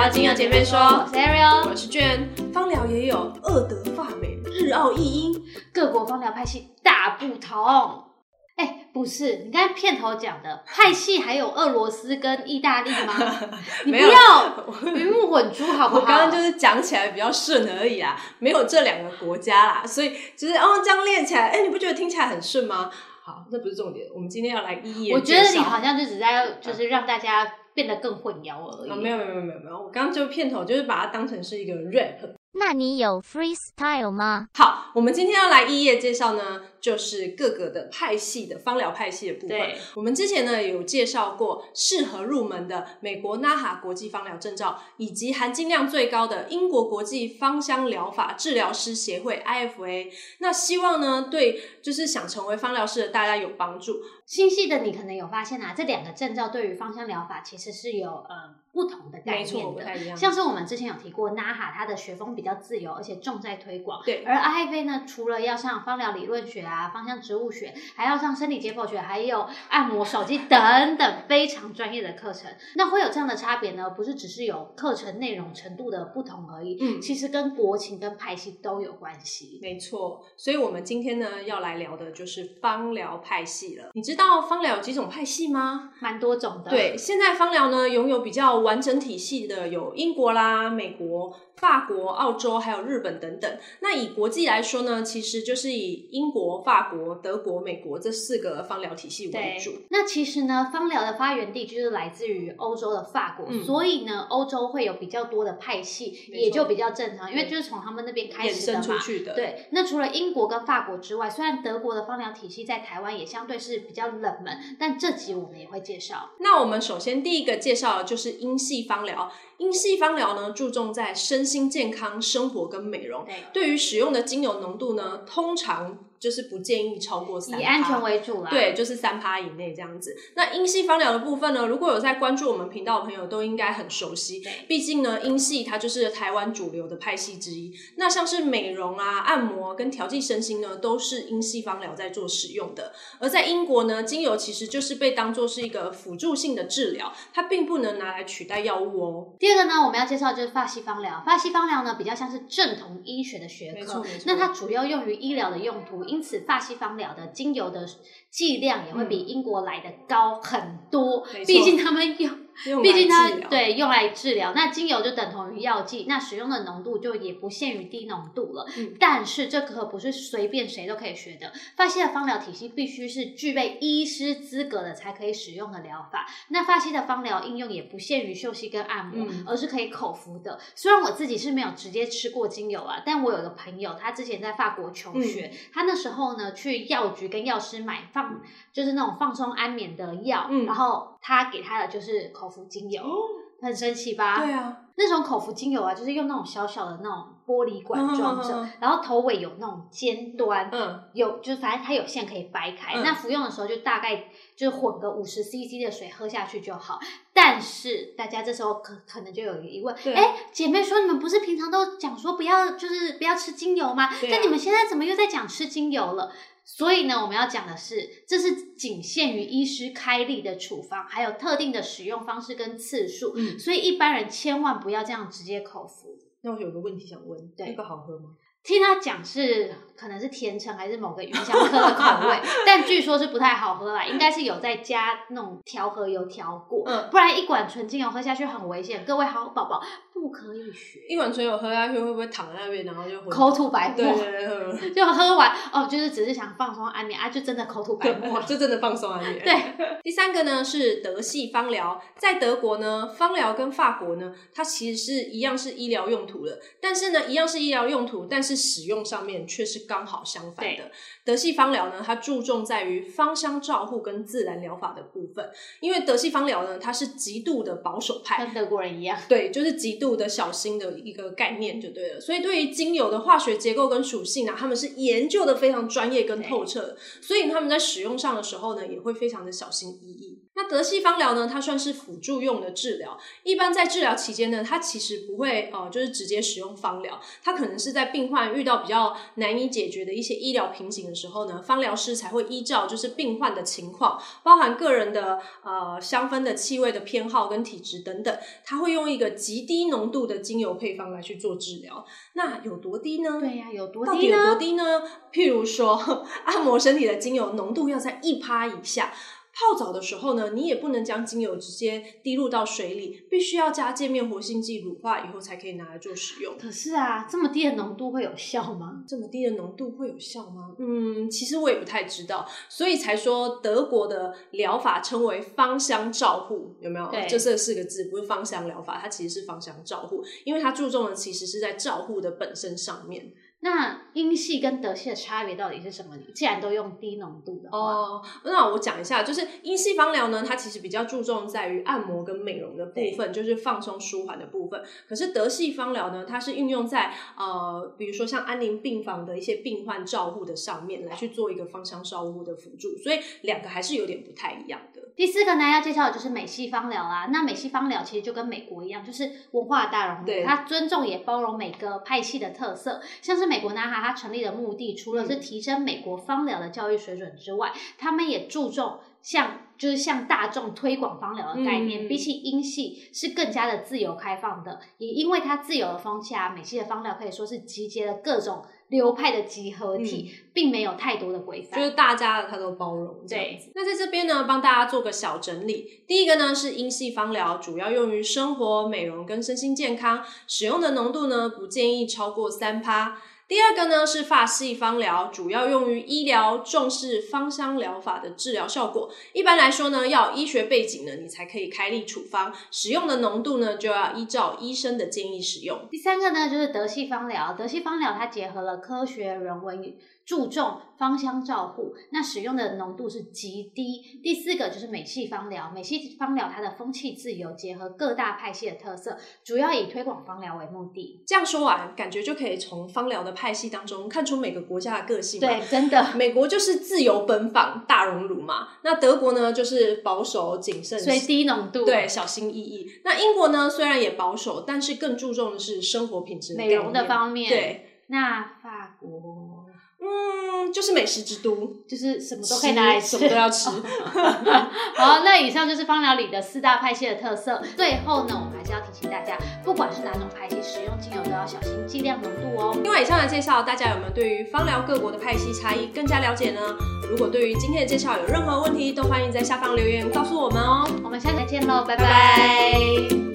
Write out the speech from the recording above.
聊精油姐妹说，我是 Ariel，我是娟。芳疗也有二德法美，日澳意英，各国芳疗派系大不同。哎，不是，你刚才片头讲的派系还有俄罗斯跟意大利吗？你不没有要鱼目混珠好不好？我刚刚就是讲起来比较顺而已啊，没有这两个国家啦，所以就是哦这样练起来，哎，你不觉得听起来很顺吗？好，那不是重点，我们今天要来一一我觉得你好像就只在就是让大家变得更混淆而已。啊，没有没有没有没有，我刚刚就片头就是把它当成是一个 rap。那你有 freestyle 吗？好，我们今天要来一页介绍呢，就是各个的派系的芳疗派系的部分。我们之前呢有介绍过适合入门的美国 NAHA 国际芳疗证照，以及含金量最高的英国国际芳香疗法治疗师协会 IFA。那希望呢对就是想成为芳疗师的大家有帮助。心细的你可能有发现啊，这两个证照对于芳香疗法其实是有呃不同的概念的。像是我们之前有提过，NAHA 它的学风比较自由，而且重在推广。对而 IFA 呢，除了要上芳疗理论学啊、芳香植物学，还要上生理解剖学，还有按摩手机等等非常专业的课程。那会有这样的差别呢？不是只是有课程内容程度的不同而已，嗯其实跟国情跟派系都有关系。没错，所以我们今天呢要来聊的就是芳疗派系了。你知道芳疗有几种派系吗？蛮多种的，对，现在芳疗呢拥有比较完整体系的有英国啦、美国、法国、澳洲还有日本等等。那以国际来说呢，其实就是以英国、法国、德国、美国这四个芳疗体系为主。，那其实呢，芳疗的发源地就是来自于欧洲的法国，嗯所以呢，欧洲会有比较多的派系，也就比较正常，因为就是从他们那边开始的嘛。生出去的，，对，那除了英国跟法国之外，虽然德国的芳疗体系在台湾也相对是比较冷门，但这集我们也会介绍。那我们首先第一个介绍的就是英系芳疗。英系芳疗呢，注重在身心健康、生活跟美容。对，对于使用的精油浓度呢，通常就是不建议超过三，以安全为主啦。对，就是三趴以内这样子。那英系芳疗的部分呢，如果有在关注我们频道的朋友，都应该很熟悉对。毕竟呢，英系它就是台湾主流的派系之一。那像是美容啊、按摩跟调剂身心呢，都是英系芳疗在做使用的。而在英国呢，精油其实就是被当做是一个辅助性的治疗，它并不能拿来取代药物哦。第二个呢，我们要介绍的就是法西芳疗。法西芳疗呢，比较像是正统医学的学科那它主要用于医疗的用途，因此法西方疗的精油的剂量也会比英国来的高很多毕竟他们用，用毕竟它对用来治疗，那精油就等同于药剂，那使用的浓度就也不限于低浓度了。嗯但是这可不是随便谁都可以学的，发西的芳疗体系必须是具备医师资格的才可以使用的疗法。那发西的芳疗应用也不限于休息跟按摩，嗯而是可以口服的。虽然我自己是没有直接吃过精油啊，但我有个朋友，他之前在法国求学，他那时候呢去药局跟药师买放，就是那种放松安眠的药，嗯然后他给他的就是口服精油。哦，很神奇吧？对啊，那种口服精油啊，就是用那种小小的那种玻璃管装着，然后头尾有那种尖端，嗯，有就是反正它有线可以掰开。嗯那服用的时候就大概就是混个五十 CC 的水喝下去就好。但是大家这时候可可能就有疑问，对哎，姐妹说你们不是平常都讲说不要就是不要吃精油吗？但你们现在怎么又在讲吃精油了？所以呢，我们要讲的是，这是仅限于医师开立的处方，还有特定的使用方式跟次数。嗯所以一般人千万不要这样直接口服。那我有个问题想问，对那个好喝吗？听他讲是可能是甜橙还是某个芸香科的口味，但据说是不太好喝啦，应该是有在加那种调和油调过，嗯。不然一管纯精油喝下去很危险。各位好宝宝不可以学，一管纯油喝下去会不会躺在那边，然后就昏口吐白沫，对对对对。就喝完哦，就是只是想放松安眠啊，就真的口吐白沫对。就真的放松安眠。对，第三个呢是德系芳疗，在德国呢，芳疗跟法国呢，它其实是一样是医疗用途的，但是呢，一样是医疗用途，但是使用上面却是刚好相反的。德系芳疗呢，它注重在于芳香照护跟自然疗法的部分，因为德系芳疗呢，它是极度的保守派，跟德国人一样。对，就是极度的小心的一个概念就对了。所以对于精油的化学结构跟属性啊，他们是研究的非常专业跟透彻的，所以他们在使用上的时候呢，也会非常的小心翼翼。那德系芳疗呢，它算是辅助用的治疗。一般在治疗期间呢，它其实不会呃，就是直接使用芳疗，它可能是在病患遇到比较难以解决的一些医疗瓶颈的时候呢，芳疗师才会依照就是病患的情况，包含个人的呃香氛的气味的偏好跟体质等等，他会用一个极低浓度的精油配方来去做治疗。那有多低呢？对呀、有多到底有？多低呢？譬如说，按摩身体的精油浓度要在一趴以下。泡澡的时候呢，你也不能将精油直接滴入到水里，必须要加界面活性剂乳化以后才可以拿来做使用。可是啊，这么低的浓度会有效吗？这么低的浓度会有效吗？嗯，其实我也不太知道，所以才说德国的疗法称为芳香照护，有没有？对这这四个字不是芳香疗法，它其实是芳香照护，因为它注重的其实是在照护的本身上面。那英系跟德系的差别到底是什么？既然都用低浓度的话，哦，那我讲一下，就是英系芳疗呢，它其实比较注重在于按摩跟美容的部分，就是放松舒缓的部分。可是德系芳疗呢，它是运用在呃，比如说像安宁病房的一些病患照护的上面来去做一个芳香照护的辅助，所以两个还是有点不太一样的。第四个呢，要介绍的就是美西方疗啦。那美西方疗其实就跟美国一样，就是文化大融合，它尊重也包容每个派系的特色。像是美国纳哈，它成立的目的除了是提升美国方疗的教育水准之外，他们也注重向就是向大众推广芳疗的概念。嗯比起英系是更加的自由开放的，也因为它自由的风气啊，美系的芳疗可以说是集结了各种流派的集合体，并没有太多的规范。就是大家它都包容这样子。那在这边呢，帮大家做个小整理。第一个呢是英系芳疗，主要用于生活、美容跟身心健康，使用的浓度呢不建议超过三趴。第二个呢是法系芳疗，主要用于医疗，重视芳香疗法的治疗效果。一般来说呢，要有医学背景呢，你才可以开立处方，使用的浓度呢就要依照医生的建议使用。第三个呢，就是德系芳疗。德系芳疗它结合了科学、人文与注重芳香照护，那使用的浓度是极低。第四个就是美系芳疗。美系芳疗它的风气自由，结合各大派系的特色，主要以推广芳疗为目的。这样说完，感觉就可以从芳疗的派系当中看出每个国家的个性。对，真的。美国就是自由奔放、大熔炉嘛，那德国呢就是保守谨慎，所以低浓度，对小心翼翼。那英国呢虽然也保守，但是更注重的是生活品质、美容的方面。对，那法国嗯，就是美食之都，就是什么都可以拿来吃，什么都要吃。好，那以上就是芳疗里的四大派系的特色。最后呢，我们还是要提醒大家，不管是哪种派系，使用精油都要小心剂量浓度哦。另外，以上的介绍，大家有没有对于芳疗各国的派系差异更加了解呢？如果对于今天的介绍有任何问题，都欢迎在下方留言告诉我们哦。我们下次再见喽，拜拜拜